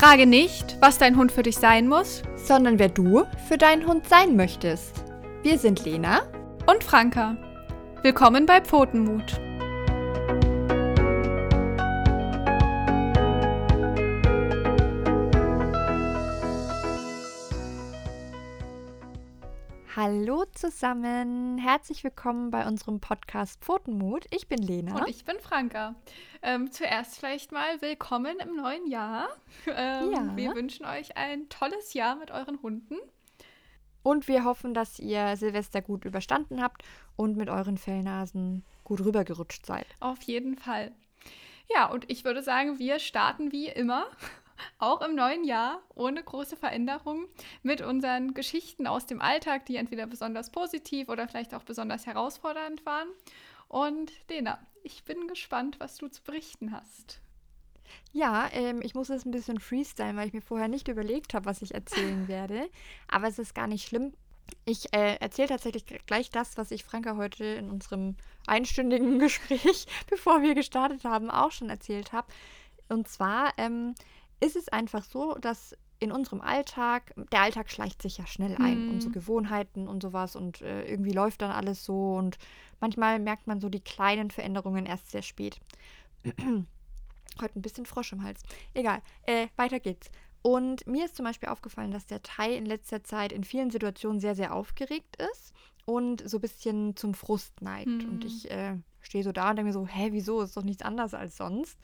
Frage nicht, was dein Hund für dich sein muss, sondern wer du für deinen Hund sein möchtest. Wir sind Lena und Franka. Willkommen bei Pfotenmut. Hallo zusammen, herzlich willkommen bei unserem Podcast Pfotenmut. Ich bin Lena. Und ich bin Franka. Ähm, zuerst vielleicht mal willkommen im neuen Jahr. Ähm, ja. Wir wünschen euch ein tolles Jahr mit euren Hunden. Und wir hoffen, dass ihr Silvester gut überstanden habt und mit euren Fellnasen gut rübergerutscht seid. Auf jeden Fall. Ja, und ich würde sagen, wir starten wie immer auch im neuen Jahr ohne große Veränderungen mit unseren Geschichten aus dem Alltag, die entweder besonders positiv oder vielleicht auch besonders herausfordernd waren. Und Lena, ich bin gespannt, was du zu berichten hast. Ja, ähm, ich muss jetzt ein bisschen freestylen, weil ich mir vorher nicht überlegt habe, was ich erzählen werde. Aber es ist gar nicht schlimm. Ich äh, erzähle tatsächlich gleich das, was ich Franka heute in unserem einstündigen Gespräch, bevor wir gestartet haben, auch schon erzählt habe. Und zwar ähm, ist es einfach so, dass in unserem Alltag, der Alltag schleicht sich ja schnell ein, mhm. unsere Gewohnheiten und sowas und äh, irgendwie läuft dann alles so und manchmal merkt man so die kleinen Veränderungen erst sehr spät. Heute ein bisschen Frosch im Hals. Egal, äh, weiter geht's. Und mir ist zum Beispiel aufgefallen, dass der Thai in letzter Zeit in vielen Situationen sehr, sehr aufgeregt ist und so ein bisschen zum Frust neigt. Mhm. Und ich äh, stehe so da und denke mir so, hä, wieso? Ist doch nichts anderes als sonst.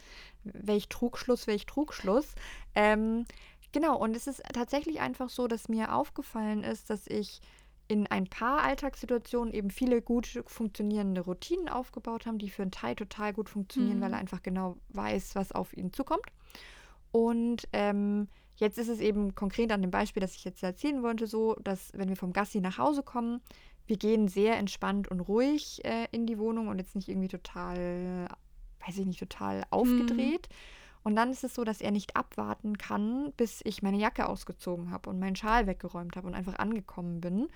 Welch Trugschluss, welch Trugschluss. Ähm, genau, und es ist tatsächlich einfach so, dass mir aufgefallen ist, dass ich in ein paar Alltagssituationen eben viele gut funktionierende Routinen aufgebaut habe, die für einen Teil total gut funktionieren, mhm. weil er einfach genau weiß, was auf ihn zukommt. Und ähm, jetzt ist es eben konkret an dem Beispiel, das ich jetzt erzählen wollte, so, dass wenn wir vom Gassi nach Hause kommen, wir gehen sehr entspannt und ruhig äh, in die Wohnung und jetzt nicht irgendwie total, weiß ich nicht, total aufgedreht. Mhm. Und dann ist es so, dass er nicht abwarten kann, bis ich meine Jacke ausgezogen habe und meinen Schal weggeräumt habe und einfach angekommen bin.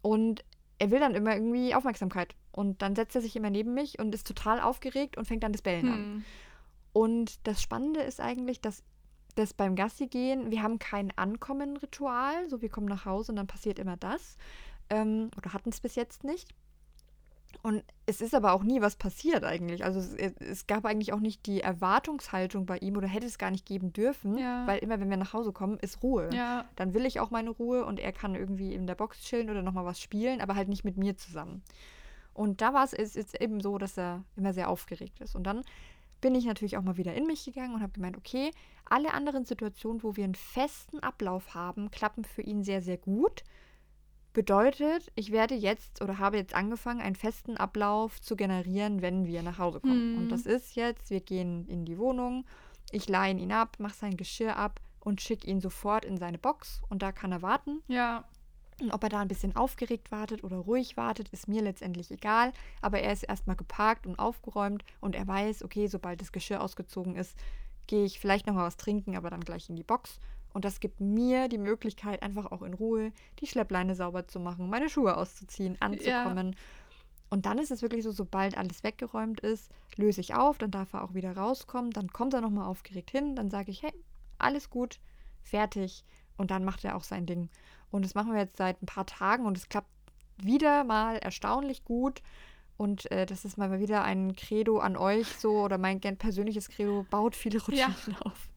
Und er will dann immer irgendwie Aufmerksamkeit. Und dann setzt er sich immer neben mich und ist total aufgeregt und fängt dann das Bellen hm. an. Und das Spannende ist eigentlich, dass das beim Gassi gehen, wir haben kein Ankommen-Ritual, so wir kommen nach Hause und dann passiert immer das, ähm, oder hatten es bis jetzt nicht. Und es ist aber auch nie was passiert eigentlich. Also es, es, gab eigentlich auch nicht die Erwartungshaltung bei ihm oder hätte es gar nicht geben dürfen, ja. weil immer wenn wir nach Hause kommen, ist Ruhe. Ja. Dann will ich auch meine Ruhe und er kann irgendwie in der Box chillen oder nochmal was spielen, aber halt nicht mit mir zusammen. Und da war es jetzt eben so, dass er immer sehr aufgeregt ist. Und dann bin ich natürlich auch mal wieder in mich gegangen und habe gemeint, okay, alle anderen Situationen, wo wir einen festen Ablauf haben, klappen für ihn sehr, sehr gut. Bedeutet, ich werde jetzt oder habe jetzt angefangen, einen festen Ablauf zu generieren, wenn wir nach Hause kommen. Mhm. Und das ist jetzt, wir gehen in die Wohnung, ich leihe ihn ab, mache sein Geschirr ab und schicke ihn sofort in seine Box und da kann er warten. Ja. Und ob er da ein bisschen aufgeregt wartet oder ruhig wartet, ist mir letztendlich egal. Aber er ist erstmal geparkt und aufgeräumt und er weiß, okay, sobald das Geschirr ausgezogen ist, gehe ich vielleicht nochmal was trinken, aber dann gleich in die Box und das gibt mir die Möglichkeit, einfach auch in Ruhe die Schleppleine sauber zu machen, meine Schuhe auszuziehen, anzukommen. Ja. Und dann ist es wirklich so, sobald alles weggeräumt ist, löse ich auf, dann darf er auch wieder rauskommen, dann kommt er nochmal aufgeregt hin, dann sage ich, hey, alles gut, fertig. Und dann macht er auch sein Ding. Und das machen wir jetzt seit ein paar Tagen und es klappt wieder mal erstaunlich gut. Und äh, das ist mal wieder ein Credo an euch so oder mein persönliches Credo, baut viele Routinen ja. auf.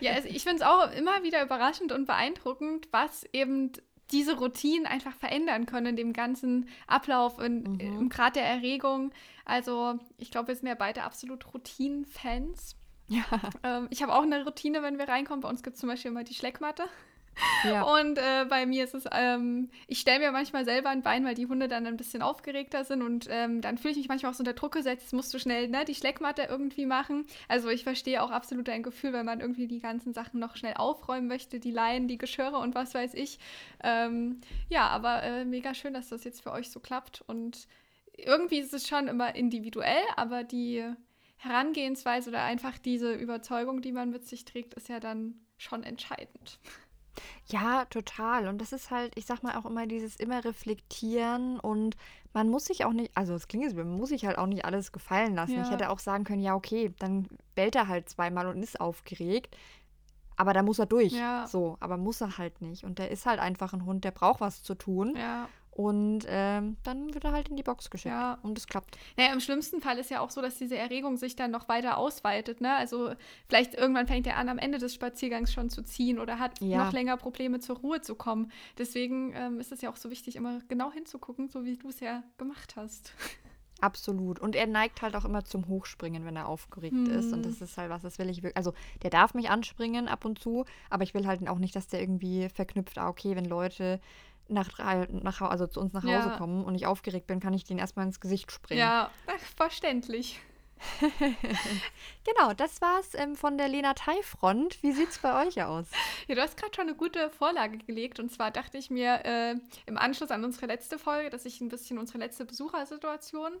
Ja, also ich finde es auch immer wieder überraschend und beeindruckend, was eben diese Routinen einfach verändern können in dem ganzen Ablauf, in, mhm. im Grad der Erregung. Also ich glaube, wir sind ja beide absolut Routinen-Fans. Ja. Ähm, ich habe auch eine Routine, wenn wir reinkommen. Bei uns gibt es zum Beispiel immer die Schleckmatte. Ja. Und äh, bei mir ist es, ähm, ich stelle mir manchmal selber ein Bein, weil die Hunde dann ein bisschen aufgeregter sind und ähm, dann fühle ich mich manchmal auch so unter Druck gesetzt, musst du schnell ne, die Schleckmatte irgendwie machen. Also ich verstehe auch absolut dein Gefühl, wenn man irgendwie die ganzen Sachen noch schnell aufräumen möchte, die Leinen, die Geschirre und was weiß ich. Ähm, ja, aber äh, mega schön, dass das jetzt für euch so klappt und irgendwie ist es schon immer individuell, aber die Herangehensweise oder einfach diese Überzeugung, die man mit sich trägt, ist ja dann schon entscheidend. Ja, total. Und das ist halt, ich sag mal auch immer dieses immer reflektieren und man muss sich auch nicht, also es klingt jetzt, man muss sich halt auch nicht alles gefallen lassen. Ja. Ich hätte auch sagen können, ja, okay, dann bellt er halt zweimal und ist aufgeregt. aber da muss er durch. Ja. So, aber muss er halt nicht. Und der ist halt einfach ein Hund, der braucht was zu tun. Ja. Und ähm, dann wird er halt in die Box geschickt. Ja. Und es klappt. Naja, im schlimmsten Fall ist ja auch so, dass diese Erregung sich dann noch weiter ausweitet. Ne? Also vielleicht irgendwann fängt er an, am Ende des Spaziergangs schon zu ziehen oder hat ja. noch länger Probleme, zur Ruhe zu kommen. Deswegen ähm, ist es ja auch so wichtig, immer genau hinzugucken, so wie du es ja gemacht hast. Absolut. Und er neigt halt auch immer zum Hochspringen, wenn er aufgeregt hm. ist. Und das ist halt was, das will ich wirklich. Also, der darf mich anspringen ab und zu, aber ich will halt auch nicht, dass der irgendwie verknüpft, ah, okay, wenn Leute nach, nach, also zu uns nach Hause ja. kommen und ich aufgeregt bin, kann ich denen erstmal ins Gesicht springen. Ja, verständlich. genau, das war's ähm, von der Lena Thai Front. Wie sieht's bei euch aus? Ja, du hast gerade schon eine gute Vorlage gelegt und zwar dachte ich mir äh, im Anschluss an unsere letzte Folge, dass ich ein bisschen unsere letzte Besuchersituation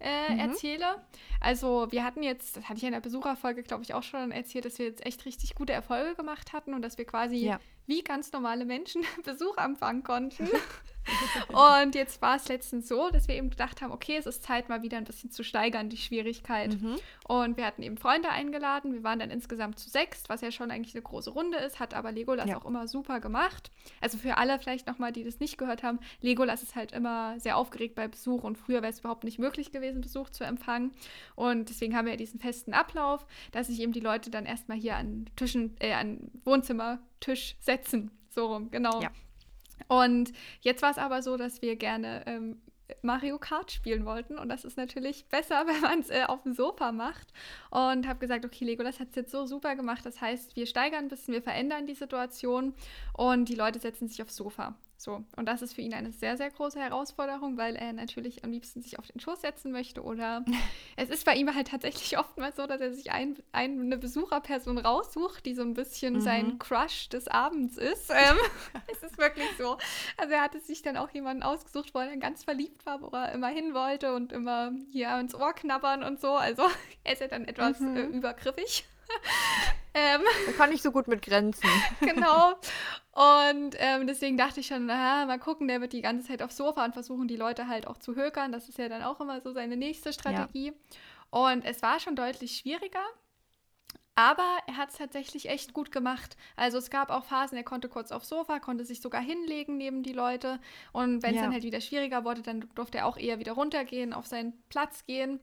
äh, mhm. erzähle. Also wir hatten jetzt, das hatte ich in der Besucherfolge, glaube ich, auch schon erzählt, dass wir jetzt echt richtig gute Erfolge gemacht hatten und dass wir quasi ja. Wie ganz normale Menschen Besuch empfangen konnten. und jetzt war es letztens so, dass wir eben gedacht haben, okay, es ist Zeit, mal wieder ein bisschen zu steigern, die Schwierigkeit. Mhm. Und wir hatten eben Freunde eingeladen. Wir waren dann insgesamt zu sechs, was ja schon eigentlich eine große Runde ist, hat aber Legolas ja. auch immer super gemacht. Also für alle vielleicht nochmal, die das nicht gehört haben, Legolas ist halt immer sehr aufgeregt bei Besuch und früher wäre es überhaupt nicht möglich gewesen, Besuch zu empfangen. Und deswegen haben wir diesen festen Ablauf, dass sich eben die Leute dann erstmal hier an Tischen, äh, an Wohnzimmertisch setzen. So rum, genau. Ja. Und jetzt war es aber so, dass wir gerne ähm, Mario Kart spielen wollten. Und das ist natürlich besser, wenn man es äh, auf dem Sofa macht. Und habe gesagt, okay, Legolas hat es jetzt so super gemacht. Das heißt, wir steigern ein bisschen, wir verändern die Situation und die Leute setzen sich aufs Sofa. So, und das ist für ihn eine sehr, sehr große Herausforderung, weil er natürlich am liebsten sich auf den Schoß setzen möchte. Oder es ist bei ihm halt tatsächlich oftmals so, dass er sich ein, ein, eine Besucherperson raussucht, die so ein bisschen mhm. sein Crush des Abends ist. Ähm, es ist wirklich so. Also er hatte sich dann auch jemanden ausgesucht, wo er dann ganz verliebt war, wo er immer hin wollte und immer hier ins Ohr knabbern und so. Also er ist ja dann etwas mhm. äh, übergriffig. Ähm, da kann ich so gut mit Grenzen. genau. Und ähm, deswegen dachte ich schon, aha, mal gucken, der wird die ganze Zeit aufs Sofa und versuchen, die Leute halt auch zu hökern. Das ist ja dann auch immer so seine nächste Strategie. Ja. Und es war schon deutlich schwieriger. Aber er hat es tatsächlich echt gut gemacht. Also es gab auch Phasen, er konnte kurz aufs Sofa, konnte sich sogar hinlegen neben die Leute. Und wenn es ja. dann halt wieder schwieriger wurde, dann durfte er auch eher wieder runtergehen, auf seinen Platz gehen.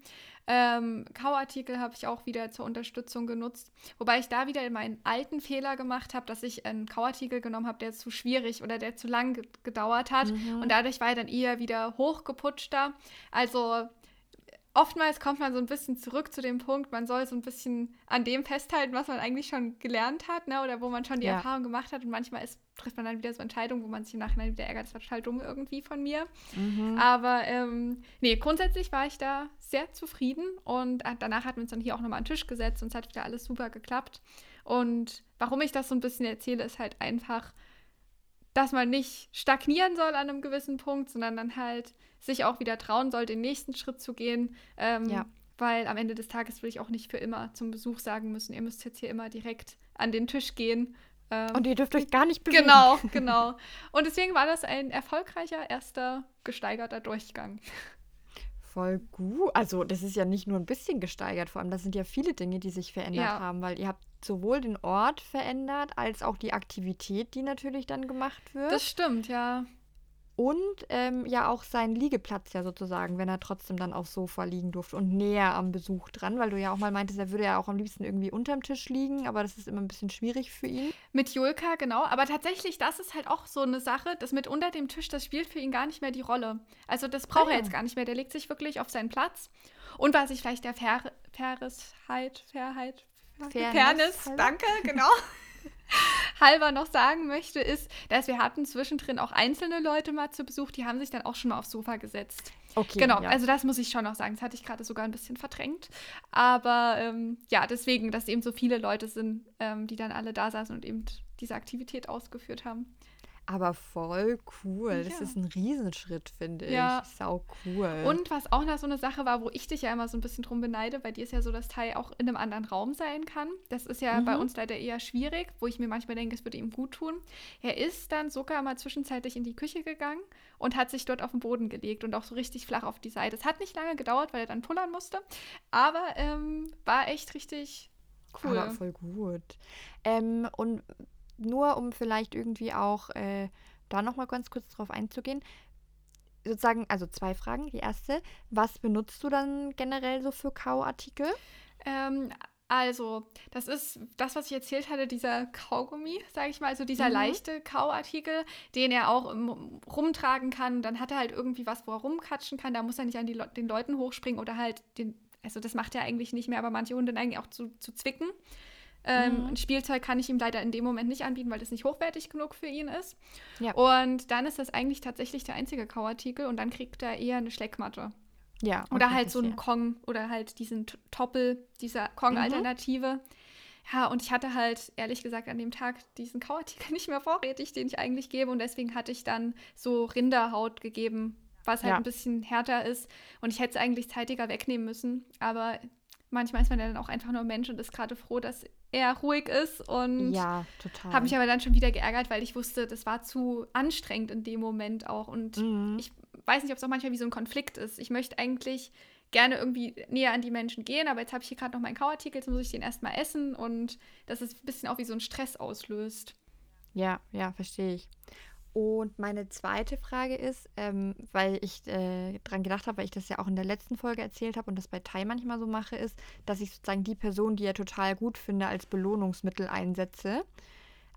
Ähm, Kauartikel habe ich auch wieder zur Unterstützung genutzt. Wobei ich da wieder meinen alten Fehler gemacht habe, dass ich einen Kauartikel genommen habe, der zu schwierig oder der zu lang gedauert hat. Mhm. Und dadurch war er dann eher wieder hochgeputschter. Also oftmals kommt man so ein bisschen zurück zu dem Punkt, man soll so ein bisschen an dem festhalten, was man eigentlich schon gelernt hat, ne? oder wo man schon die ja. Erfahrung gemacht hat. Und manchmal ist, trifft man dann wieder so Entscheidungen, wo man sich im Nachhinein wieder ärgert, das war total dumm irgendwie von mir. Mhm. Aber ähm, nee, grundsätzlich war ich da sehr zufrieden und danach hatten wir uns dann hier auch nochmal an den Tisch gesetzt und es hat wieder alles super geklappt. Und warum ich das so ein bisschen erzähle, ist halt einfach, dass man nicht stagnieren soll an einem gewissen Punkt, sondern dann halt sich auch wieder trauen soll, den nächsten Schritt zu gehen. Ähm, ja. Weil am Ende des Tages will ich auch nicht für immer zum Besuch sagen müssen, ihr müsst jetzt hier immer direkt an den Tisch gehen. Ähm, Und ihr dürft euch gar nicht bewegen. Genau, genau. Und deswegen war das ein erfolgreicher erster gesteigerter Durchgang. Voll gut. Also das ist ja nicht nur ein bisschen gesteigert, vor allem das sind ja viele Dinge, die sich verändert ja. haben, weil ihr habt sowohl den Ort verändert, als auch die Aktivität, die natürlich dann gemacht wird. Das stimmt, ja. Und ähm, ja auch seinen Liegeplatz ja sozusagen, wenn er trotzdem dann aufs Sofa liegen durfte und näher am Besuch dran, weil du ja auch mal meintest, er würde ja auch am liebsten irgendwie unterm Tisch liegen, aber das ist immer ein bisschen schwierig für ihn. Mit Julka, genau. Aber tatsächlich, das ist halt auch so eine Sache, das mit unter dem Tisch, das spielt für ihn gar nicht mehr die Rolle. Also das braucht ah, er jetzt gar nicht mehr. Der legt sich wirklich auf seinen Platz. Und was ich vielleicht der Fair Fairheit, Fairheit, Fairness, Fairness danke, genau. halber noch sagen möchte, ist, dass wir hatten zwischendrin auch einzelne Leute mal zu Besuch, die haben sich dann auch schon mal aufs Sofa gesetzt. Okay. Genau, ja. also das muss ich schon noch sagen. Das hatte ich gerade sogar ein bisschen verdrängt. Aber ähm, ja, deswegen, dass eben so viele Leute sind, ähm, die dann alle da saßen und eben diese Aktivität ausgeführt haben. Aber voll cool. Ja. Das ist ein Riesenschritt, finde ich. Ja. Sau cool. Und was auch noch so eine Sache war, wo ich dich ja immer so ein bisschen drum beneide, bei dir ist ja so, dass Teil auch in einem anderen Raum sein kann. Das ist ja mhm. bei uns leider eher schwierig, wo ich mir manchmal denke, es würde ihm gut tun. Er ist dann sogar mal zwischenzeitlich in die Küche gegangen und hat sich dort auf den Boden gelegt und auch so richtig flach auf die Seite. Es hat nicht lange gedauert, weil er dann pullern musste, aber ähm, war echt richtig Cool. Aber voll gut. Ähm, und nur um vielleicht irgendwie auch äh, da nochmal ganz kurz drauf einzugehen, sozusagen, also zwei Fragen. Die erste, was benutzt du dann generell so für Kauartikel? Ähm, also, das ist das, was ich erzählt hatte, dieser Kaugummi, sage ich mal, also dieser mhm. leichte Kauartikel, den er auch im, rumtragen kann. Dann hat er halt irgendwie was, wo er rumkatschen kann. Da muss er nicht an Le den Leuten hochspringen oder halt den, also das macht er eigentlich nicht mehr, aber manche Hunde eigentlich auch zu, zu zwicken. Ähm, mhm. Ein Spielzeug kann ich ihm leider in dem Moment nicht anbieten, weil das nicht hochwertig genug für ihn ist. Ja. Und dann ist das eigentlich tatsächlich der einzige Kauartikel und dann kriegt er eher eine Schleckmatte. Ja. Oder halt so ein Kong oder halt diesen Toppel, dieser Kong-Alternative. Mhm. Ja, und ich hatte halt ehrlich gesagt an dem Tag diesen Kauartikel nicht mehr vorrätig, den ich eigentlich gebe. Und deswegen hatte ich dann so Rinderhaut gegeben, was halt ja. ein bisschen härter ist. Und ich hätte es eigentlich zeitiger wegnehmen müssen. Aber manchmal ist man ja dann auch einfach nur Mensch und ist gerade froh, dass er ruhig ist. Und ja. Habe mich aber dann schon wieder geärgert, weil ich wusste, das war zu anstrengend in dem Moment auch. Und mhm. ich weiß nicht, ob es auch manchmal wie so ein Konflikt ist. Ich möchte eigentlich gerne irgendwie näher an die Menschen gehen, aber jetzt habe ich hier gerade noch meinen Kauartikel, jetzt muss ich den erstmal essen und das ist ein bisschen auch wie so ein Stress auslöst. Ja, ja, verstehe ich. Und meine zweite Frage ist, ähm, weil ich äh, dran gedacht habe, weil ich das ja auch in der letzten Folge erzählt habe und das bei Tai manchmal so mache, ist, dass ich sozusagen die Person, die er total gut finde, als Belohnungsmittel einsetze.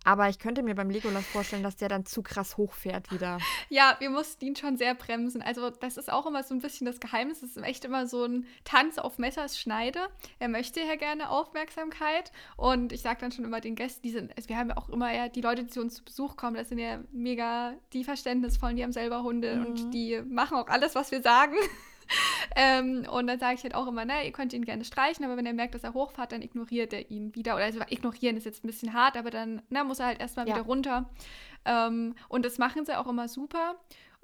Aber ich könnte mir beim Legolas vorstellen, dass der dann zu krass hochfährt wieder. Ja, wir mussten ihn schon sehr bremsen. Also, das ist auch immer so ein bisschen das Geheimnis. Es ist echt immer so ein Tanz auf Messers Schneide. Er möchte ja gerne Aufmerksamkeit. Und ich sage dann schon immer den Gästen, die sind, also wir haben ja auch immer ja die Leute, die zu uns zu Besuch kommen, das sind ja mega die Verständnisvollen, die haben selber Hunde mhm. und die machen auch alles, was wir sagen. ähm, und dann sage ich halt auch immer, ne, ihr könnt ihn gerne streichen, aber wenn er merkt, dass er hochfahrt, dann ignoriert er ihn wieder. Oder also ignorieren ist jetzt ein bisschen hart, aber dann ne, muss er halt erstmal ja. wieder runter. Ähm, und das machen sie auch immer super.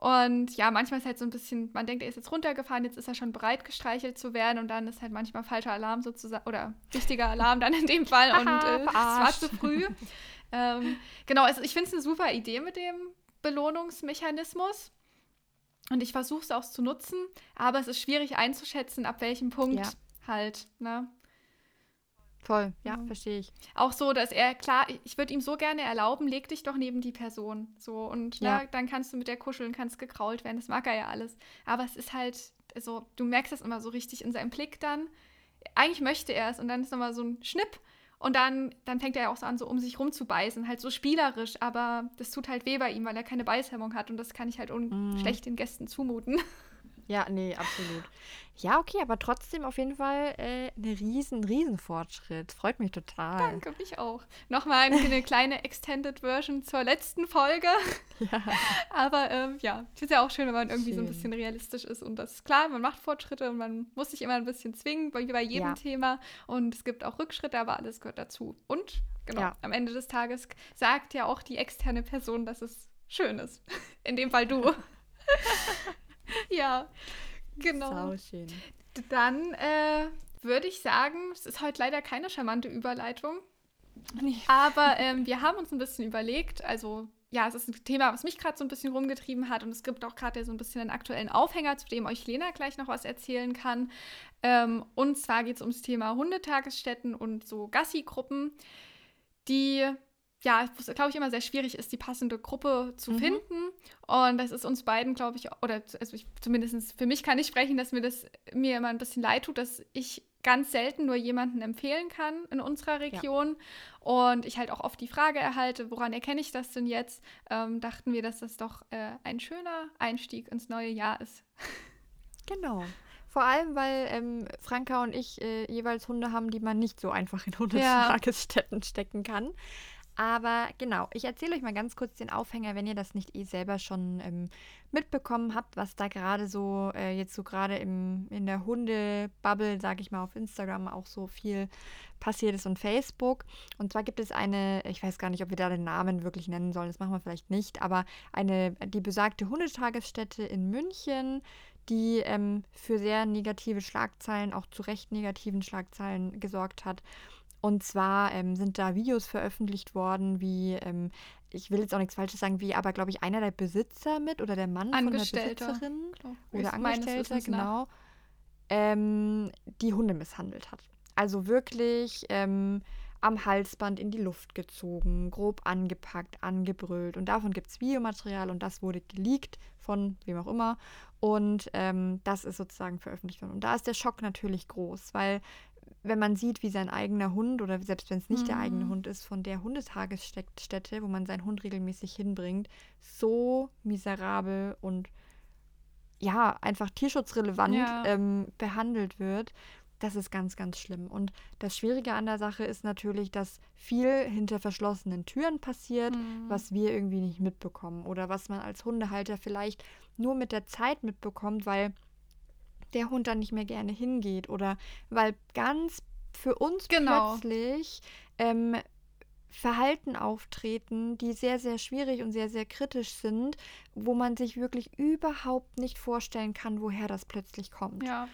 Und ja, manchmal ist halt so ein bisschen, man denkt, er ist jetzt runtergefahren, jetzt ist er schon bereit, gestreichelt zu werden und dann ist halt manchmal falscher Alarm sozusagen, oder wichtiger Alarm dann in dem Fall und äh, es war zu früh. ähm, genau, also ich finde es eine super Idee mit dem Belohnungsmechanismus. Und ich versuche es auch zu nutzen, aber es ist schwierig einzuschätzen, ab welchem Punkt ja. halt, ne? Voll, ja, ja. verstehe ich. Auch so, dass er, klar, ich würde ihm so gerne erlauben, leg dich doch neben die Person. So, und ne, ja. ne, dann kannst du mit der kuscheln, kannst gekrault werden, das mag er ja alles. Aber es ist halt, also, du merkst das immer so richtig in seinem Blick dann. Eigentlich möchte er es und dann ist nochmal so ein Schnipp und dann, dann fängt er ja auch so an, so um sich rumzubeißen, halt so spielerisch, aber das tut halt weh bei ihm, weil er keine Beißhemmung hat und das kann ich halt mm. schlecht den Gästen zumuten. Ja, nee, absolut. Ja, okay, aber trotzdem auf jeden Fall äh, ein riesen, riesen Fortschritt. Freut mich total. Danke, mich auch. Nochmal eine kleine Extended Version zur letzten Folge. Ja. Aber ähm, ja, ich finde es ja auch schön, wenn man irgendwie schön. so ein bisschen realistisch ist. Und das ist klar, man macht Fortschritte und man muss sich immer ein bisschen zwingen, wie bei jedem ja. Thema. Und es gibt auch Rückschritte, aber alles gehört dazu. Und genau, ja. am Ende des Tages sagt ja auch die externe Person, dass es schön ist. In dem Fall du. ja, genau. schön. Dann äh, würde ich sagen, es ist heute leider keine charmante Überleitung. Nee. Aber ähm, wir haben uns ein bisschen überlegt, also ja, es ist ein Thema, was mich gerade so ein bisschen rumgetrieben hat und es gibt auch gerade so ein bisschen einen aktuellen Aufhänger, zu dem euch Lena gleich noch was erzählen kann. Ähm, und zwar geht es ums Thema Hundetagesstätten und so Gassi-Gruppen, die ja, glaube ich, immer sehr schwierig ist, die passende Gruppe zu mhm. finden. Und das ist uns beiden, glaube ich, oder also ich, zumindest für mich kann ich sprechen, dass mir das mir immer ein bisschen leid tut, dass ich ganz selten nur jemanden empfehlen kann in unserer Region. Ja. Und ich halt auch oft die Frage erhalte, woran erkenne ich das denn jetzt? Ähm, dachten wir, dass das doch äh, ein schöner Einstieg ins neue Jahr ist. Genau. Vor allem, weil ähm, Franka und ich äh, jeweils Hunde haben, die man nicht so einfach in Hundetagesstätten ja. stecken kann. Aber genau, ich erzähle euch mal ganz kurz den Aufhänger, wenn ihr das nicht eh selber schon ähm, mitbekommen habt, was da gerade so, äh, jetzt so gerade in der Hundebubble, sage ich mal, auf Instagram auch so viel passiert ist und Facebook. Und zwar gibt es eine, ich weiß gar nicht, ob wir da den Namen wirklich nennen sollen, das machen wir vielleicht nicht, aber eine, die besagte Hundetagesstätte in München, die ähm, für sehr negative Schlagzeilen, auch zu recht negativen Schlagzeilen gesorgt hat. Und zwar ähm, sind da Videos veröffentlicht worden, wie, ähm, ich will jetzt auch nichts Falsches sagen, wie aber, glaube ich, einer der Besitzer mit oder der Mann von der Besitzerin oder Angestellter, genau, ähm, die Hunde misshandelt hat. Also wirklich ähm, am Halsband in die Luft gezogen, grob angepackt, angebrüllt. Und davon gibt es Videomaterial und das wurde geleakt von wem auch immer. Und ähm, das ist sozusagen veröffentlicht worden. Und da ist der Schock natürlich groß, weil wenn man sieht, wie sein eigener Hund oder selbst wenn es nicht mhm. der eigene mhm. Hund ist, von der Hundetagesstätte, wo man seinen Hund regelmäßig hinbringt, so miserabel und ja, einfach tierschutzrelevant ja. ähm, behandelt wird, das ist ganz, ganz schlimm. Und das Schwierige an der Sache ist natürlich, dass viel hinter verschlossenen Türen passiert, mhm. was wir irgendwie nicht mitbekommen oder was man als Hundehalter vielleicht nur mit der Zeit mitbekommt, weil der Hund dann nicht mehr gerne hingeht oder weil ganz für uns genau. plötzlich ähm, Verhalten auftreten, die sehr, sehr schwierig und sehr, sehr kritisch sind, wo man sich wirklich überhaupt nicht vorstellen kann, woher das plötzlich kommt. Ja.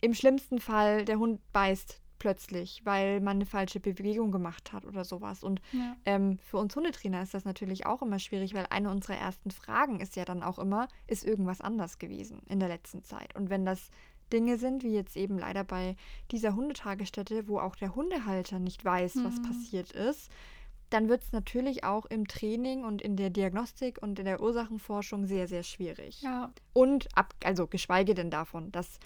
Im schlimmsten Fall, der Hund beißt plötzlich, weil man eine falsche Bewegung gemacht hat oder sowas. Und ja. ähm, für uns Hundetrainer ist das natürlich auch immer schwierig, weil eine unserer ersten Fragen ist ja dann auch immer, ist irgendwas anders gewesen in der letzten Zeit? Und wenn das Dinge sind, wie jetzt eben leider bei dieser Hundetagesstätte, wo auch der Hundehalter nicht weiß, mhm. was passiert ist, dann wird es natürlich auch im Training und in der Diagnostik und in der Ursachenforschung sehr, sehr schwierig. Ja. Und ab, also geschweige denn davon, dass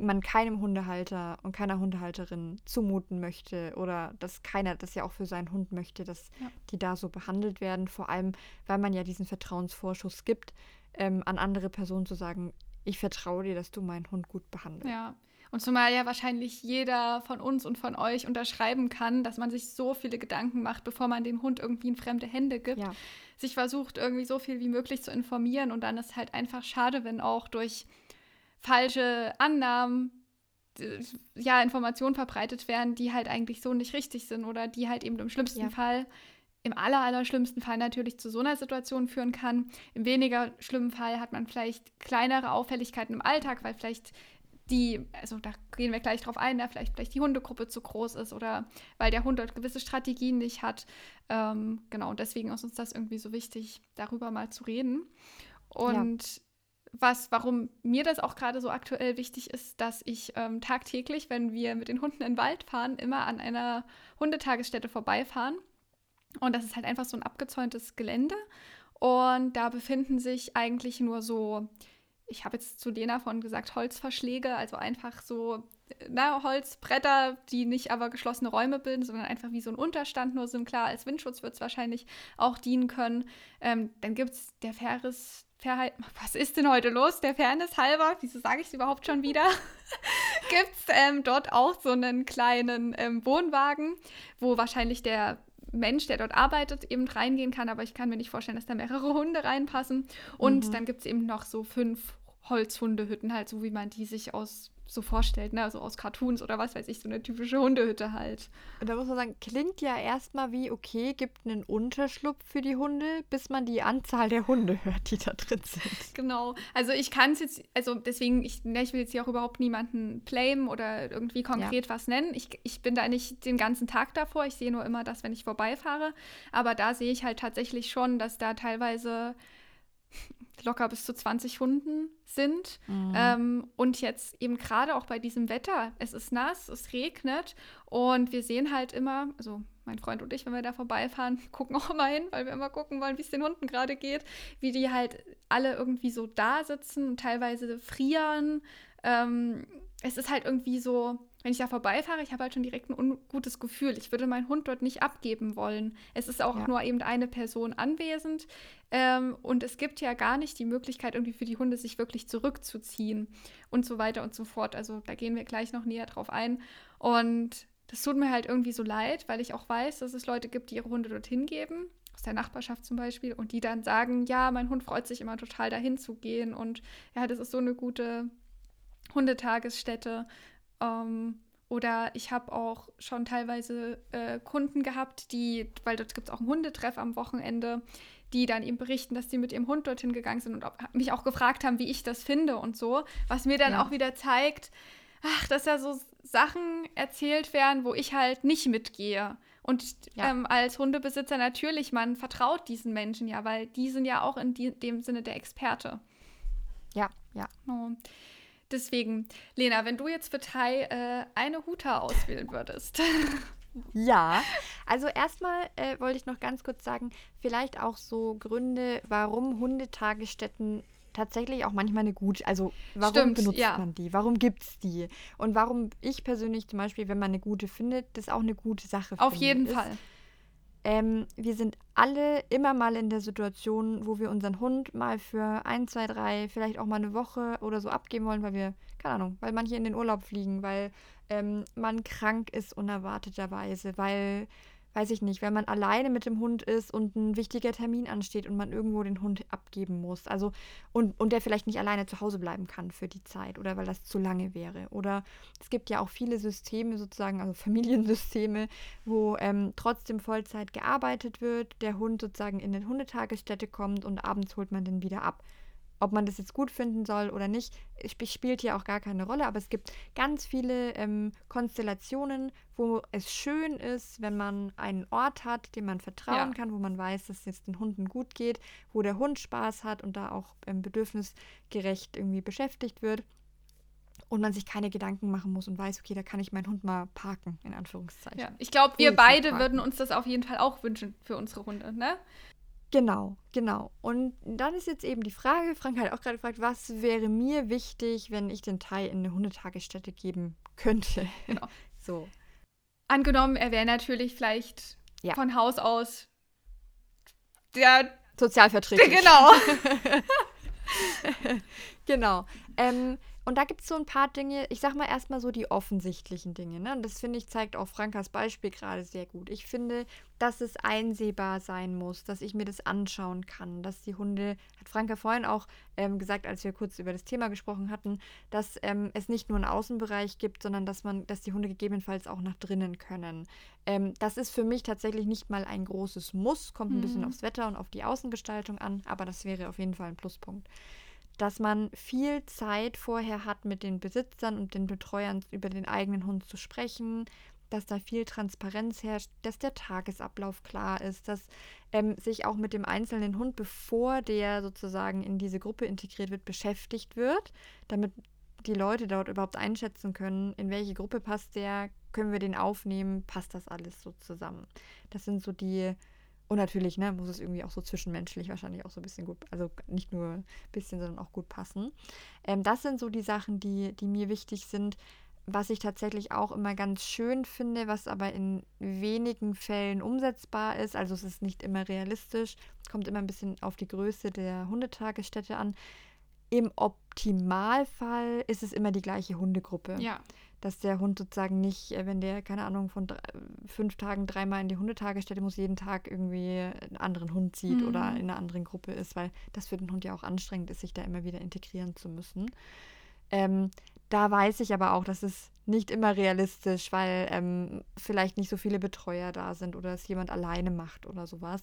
man keinem Hundehalter und keiner Hundehalterin zumuten möchte oder dass keiner das ja auch für seinen Hund möchte, dass ja. die da so behandelt werden. Vor allem, weil man ja diesen Vertrauensvorschuss gibt, ähm, an andere Personen zu sagen, ich vertraue dir, dass du meinen Hund gut behandelst. Ja. Und zumal ja wahrscheinlich jeder von uns und von euch unterschreiben kann, dass man sich so viele Gedanken macht, bevor man den Hund irgendwie in fremde Hände gibt. Ja. Sich versucht, irgendwie so viel wie möglich zu informieren. Und dann ist halt einfach schade, wenn auch durch falsche Annahmen ja, Informationen verbreitet werden, die halt eigentlich so nicht richtig sind oder die halt eben im schlimmsten ja. Fall, im aller, aller schlimmsten Fall natürlich zu so einer Situation führen kann. Im weniger schlimmen Fall hat man vielleicht kleinere Auffälligkeiten im Alltag, weil vielleicht die, also da gehen wir gleich drauf ein, da vielleicht, vielleicht die Hundegruppe zu groß ist oder weil der Hund dort gewisse Strategien nicht hat. Ähm, genau, deswegen ist uns das irgendwie so wichtig, darüber mal zu reden. Und was, warum mir das auch gerade so aktuell wichtig ist, dass ich ähm, tagtäglich, wenn wir mit den Hunden in den Wald fahren, immer an einer Hundetagesstätte vorbeifahren. Und das ist halt einfach so ein abgezäuntes Gelände. Und da befinden sich eigentlich nur so, ich habe jetzt zu Lena von gesagt, Holzverschläge, also einfach so na, Holzbretter, die nicht aber geschlossene Räume bilden, sondern einfach wie so ein Unterstand nur sind. Klar, als Windschutz wird es wahrscheinlich auch dienen können. Ähm, dann gibt es der Ferris, Fairheit, was ist denn heute los? Der Fairness halber, wieso sage ich es überhaupt schon wieder? Gibt es ähm, dort auch so einen kleinen ähm, Wohnwagen, wo wahrscheinlich der Mensch, der dort arbeitet, eben reingehen kann, aber ich kann mir nicht vorstellen, dass da mehrere Hunde reinpassen. Und mhm. dann gibt es eben noch so fünf Holzhundehütten, halt so wie man die sich aus so vorstellt, ne? Also aus Cartoons oder was weiß ich, so eine typische Hundehütte halt. Und da muss man sagen, klingt ja erstmal wie, okay, gibt einen Unterschlupf für die Hunde, bis man die Anzahl der Hunde hört, die da drin sind. Genau. Also ich kann es jetzt, also deswegen, ich, ne, ich will jetzt hier auch überhaupt niemanden claimen oder irgendwie konkret ja. was nennen. Ich, ich bin da nicht den ganzen Tag davor. Ich sehe nur immer das, wenn ich vorbeifahre. Aber da sehe ich halt tatsächlich schon, dass da teilweise locker bis zu 20 Hunden sind. Mhm. Ähm, und jetzt eben gerade auch bei diesem Wetter, es ist nass, es regnet und wir sehen halt immer, also mein Freund und ich, wenn wir da vorbeifahren, gucken auch immer hin, weil wir immer gucken wollen, wie es den Hunden gerade geht, wie die halt alle irgendwie so da sitzen und teilweise frieren. Ähm, es ist halt irgendwie so, wenn ich da vorbeifahre, ich habe halt schon direkt ein ungutes Gefühl. Ich würde meinen Hund dort nicht abgeben wollen. Es ist auch ja. nur eben eine Person anwesend. Ähm, und es gibt ja gar nicht die Möglichkeit, irgendwie für die Hunde sich wirklich zurückzuziehen und so weiter und so fort. Also da gehen wir gleich noch näher drauf ein. Und das tut mir halt irgendwie so leid, weil ich auch weiß, dass es Leute gibt, die ihre Hunde dorthin geben, aus der Nachbarschaft zum Beispiel, und die dann sagen, ja, mein Hund freut sich immer total dahin zu gehen und ja, das ist so eine gute Hundetagesstätte. Ähm, oder ich habe auch schon teilweise äh, Kunden gehabt, die, weil dort gibt es auch einen Hundetreff am Wochenende, die dann eben berichten, dass sie mit ihrem Hund dorthin gegangen sind und ob, mich auch gefragt haben, wie ich das finde und so. Was mir dann ja. auch wieder zeigt, ach, dass da so Sachen erzählt werden, wo ich halt nicht mitgehe. Und ja. ähm, als Hundebesitzer natürlich, man vertraut diesen Menschen ja, weil die sind ja auch in die, dem Sinne der Experte. Ja, ja. Oh. Deswegen, Lena, wenn du jetzt für Tai äh, eine Huta auswählen würdest. Ja, also erstmal äh, wollte ich noch ganz kurz sagen, vielleicht auch so Gründe, warum Hundetagesstätten tatsächlich auch manchmal eine gute, also warum Stimmt, benutzt ja. man die? Warum gibt es die? Und warum ich persönlich zum Beispiel, wenn man eine gute findet, das auch eine gute Sache finde. Auf jeden ist, Fall. Ähm, wir sind alle immer mal in der Situation, wo wir unseren Hund mal für ein, zwei, drei, vielleicht auch mal eine Woche oder so abgeben wollen, weil wir, keine Ahnung, weil manche in den Urlaub fliegen, weil ähm, man krank ist unerwarteterweise, weil weiß ich nicht, wenn man alleine mit dem Hund ist und ein wichtiger Termin ansteht und man irgendwo den Hund abgeben muss. Also und, und der vielleicht nicht alleine zu Hause bleiben kann für die Zeit oder weil das zu lange wäre. Oder es gibt ja auch viele Systeme sozusagen, also Familiensysteme, wo ähm, trotzdem Vollzeit gearbeitet wird, der Hund sozusagen in eine Hundetagesstätte kommt und abends holt man den wieder ab. Ob man das jetzt gut finden soll oder nicht, spielt hier auch gar keine Rolle. Aber es gibt ganz viele ähm, Konstellationen, wo es schön ist, wenn man einen Ort hat, dem man vertrauen ja. kann, wo man weiß, dass es jetzt den Hunden gut geht, wo der Hund Spaß hat und da auch ähm, bedürfnisgerecht irgendwie beschäftigt wird. Und man sich keine Gedanken machen muss und weiß, okay, da kann ich meinen Hund mal parken, in Anführungszeichen. Ja, ich glaube, wir beide würden uns das auf jeden Fall auch wünschen für unsere Hunde, ne? Genau, genau. Und dann ist jetzt eben die Frage, Frank hat auch gerade gefragt, was wäre mir wichtig, wenn ich den Teil in eine Hundetagesstätte geben könnte? Genau. So. Angenommen, er wäre natürlich vielleicht ja. von Haus aus der Sozialvertreter. Genau. genau. Ähm, und da gibt es so ein paar Dinge, ich sag mal erstmal so die offensichtlichen Dinge. Ne? Und das finde ich, zeigt auch Frankas Beispiel gerade sehr gut. Ich finde, dass es einsehbar sein muss, dass ich mir das anschauen kann, dass die Hunde, hat Franka vorhin auch ähm, gesagt, als wir kurz über das Thema gesprochen hatten, dass ähm, es nicht nur einen Außenbereich gibt, sondern dass man, dass die Hunde gegebenenfalls auch nach drinnen können. Ähm, das ist für mich tatsächlich nicht mal ein großes Muss, kommt ein mhm. bisschen aufs Wetter und auf die Außengestaltung an, aber das wäre auf jeden Fall ein Pluspunkt dass man viel Zeit vorher hat, mit den Besitzern und den Betreuern über den eigenen Hund zu sprechen, dass da viel Transparenz herrscht, dass der Tagesablauf klar ist, dass ähm, sich auch mit dem einzelnen Hund, bevor der sozusagen in diese Gruppe integriert wird, beschäftigt wird, damit die Leute dort überhaupt einschätzen können, in welche Gruppe passt der, können wir den aufnehmen, passt das alles so zusammen. Das sind so die und natürlich, ne, muss es irgendwie auch so zwischenmenschlich wahrscheinlich auch so ein bisschen gut, also nicht nur ein bisschen, sondern auch gut passen. Ähm, das sind so die Sachen, die, die mir wichtig sind. Was ich tatsächlich auch immer ganz schön finde, was aber in wenigen Fällen umsetzbar ist, also es ist nicht immer realistisch, kommt immer ein bisschen auf die Größe der Hundetagesstätte an. Im Optimalfall ist es immer die gleiche Hundegruppe. Ja dass der Hund sozusagen nicht, äh, wenn der, keine Ahnung, von drei, fünf Tagen dreimal in die Hundetagesstätte muss, jeden Tag irgendwie einen anderen Hund sieht mhm. oder in einer anderen Gruppe ist, weil das für den Hund ja auch anstrengend ist, sich da immer wieder integrieren zu müssen. Ähm, da weiß ich aber auch, dass es nicht immer realistisch, weil ähm, vielleicht nicht so viele Betreuer da sind oder es jemand alleine macht oder sowas.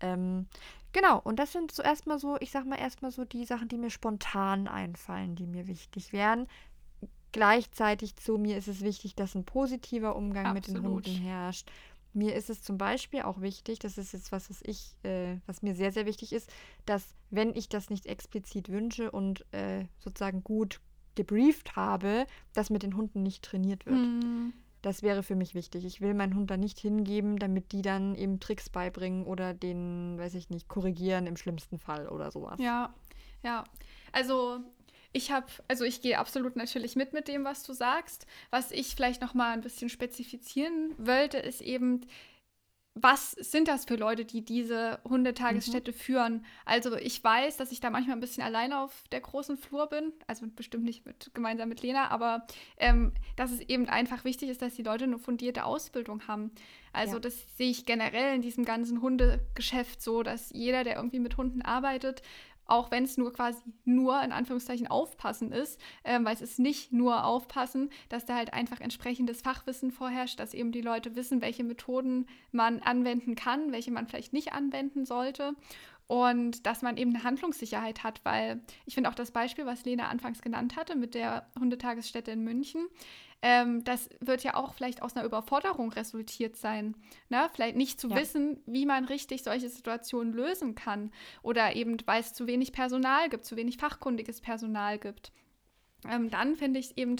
Ähm, genau, und das sind so erstmal so, ich sag mal erstmal so die Sachen, die mir spontan einfallen, die mir wichtig wären. Gleichzeitig zu mir ist es wichtig, dass ein positiver Umgang Absolut. mit den Hunden herrscht. Mir ist es zum Beispiel auch wichtig, das ist jetzt was, was ich, äh, was mir sehr, sehr wichtig ist, dass wenn ich das nicht explizit wünsche und äh, sozusagen gut gebrieft habe, dass mit den Hunden nicht trainiert wird. Mhm. Das wäre für mich wichtig. Ich will meinen Hund da nicht hingeben, damit die dann eben Tricks beibringen oder den, weiß ich nicht, korrigieren im schlimmsten Fall oder sowas. Ja, ja. Also ich habe, also ich gehe absolut natürlich mit mit dem, was du sagst. Was ich vielleicht noch mal ein bisschen spezifizieren wollte, ist eben, was sind das für Leute, die diese Hundetagesstätte mhm. führen? Also ich weiß, dass ich da manchmal ein bisschen alleine auf der großen Flur bin, also bestimmt nicht mit, gemeinsam mit Lena, aber ähm, dass es eben einfach wichtig ist, dass die Leute eine fundierte Ausbildung haben. Also ja. das sehe ich generell in diesem ganzen Hundegeschäft so, dass jeder, der irgendwie mit Hunden arbeitet, auch wenn es nur quasi nur in Anführungszeichen aufpassen ist, ähm, weil es ist nicht nur aufpassen, dass da halt einfach entsprechendes Fachwissen vorherrscht, dass eben die Leute wissen, welche Methoden man anwenden kann, welche man vielleicht nicht anwenden sollte und dass man eben eine Handlungssicherheit hat, weil ich finde auch das Beispiel, was Lena anfangs genannt hatte mit der Hundetagesstätte in München, ähm, das wird ja auch vielleicht aus einer Überforderung resultiert sein. Ne? Vielleicht nicht zu ja. wissen, wie man richtig solche Situationen lösen kann oder eben, weil es zu wenig Personal gibt, zu wenig fachkundiges Personal gibt. ähm, dann finde ich es eben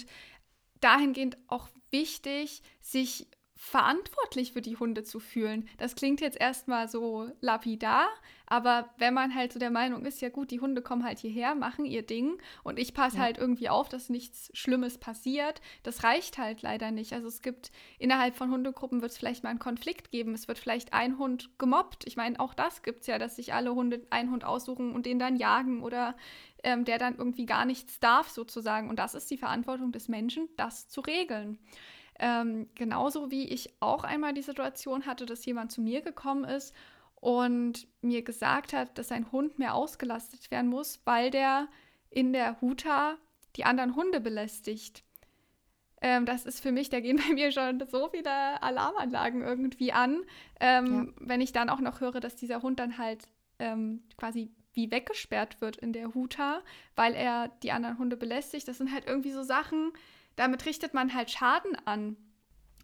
dahingehend auch wichtig, sich verantwortlich für die Hunde zu fühlen. Das klingt jetzt erstmal so lapidar, aber wenn man halt so der Meinung ist, ja gut, die Hunde kommen halt hierher, machen ihr Ding und ich passe ja. halt irgendwie auf, dass nichts Schlimmes passiert, das reicht halt leider nicht. Also es gibt innerhalb von Hundegruppen wird es vielleicht mal einen Konflikt geben, es wird vielleicht ein Hund gemobbt. Ich meine, auch das gibt es ja, dass sich alle Hunde einen Hund aussuchen und den dann jagen oder ähm, der dann irgendwie gar nichts darf sozusagen. Und das ist die Verantwortung des Menschen, das zu regeln. Ähm, genauso wie ich auch einmal die Situation hatte, dass jemand zu mir gekommen ist und mir gesagt hat, dass sein Hund mehr ausgelastet werden muss, weil der in der Huta die anderen Hunde belästigt. Ähm, das ist für mich, da gehen bei mir schon so viele Alarmanlagen irgendwie an. Ähm, ja. Wenn ich dann auch noch höre, dass dieser Hund dann halt ähm, quasi wie weggesperrt wird in der Huta, weil er die anderen Hunde belästigt. Das sind halt irgendwie so Sachen, damit richtet man halt Schaden an.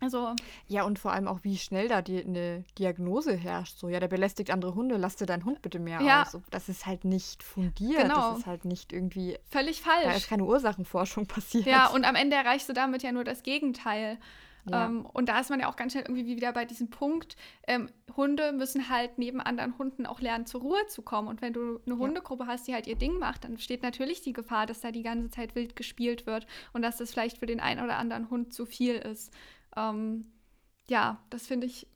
Also. Ja, und vor allem auch, wie schnell da die, eine Diagnose herrscht. So, ja, der belästigt andere Hunde, lass dir deinen Hund bitte mehr ja. aus. Das ist halt nicht fundiert. Genau. Das ist halt nicht irgendwie. Völlig falsch. Da ist keine Ursachenforschung passiert. Ja, und am Ende erreichst du damit ja nur das Gegenteil. Ja. Ähm, und da ist man ja auch ganz schnell irgendwie wieder bei diesem Punkt, ähm, Hunde müssen halt neben anderen Hunden auch lernen, zur Ruhe zu kommen. Und wenn du eine Hundegruppe hast, die halt ihr Ding macht, dann besteht natürlich die Gefahr, dass da die ganze Zeit wild gespielt wird und dass das vielleicht für den einen oder anderen Hund zu viel ist. Ähm, ja, das finde ich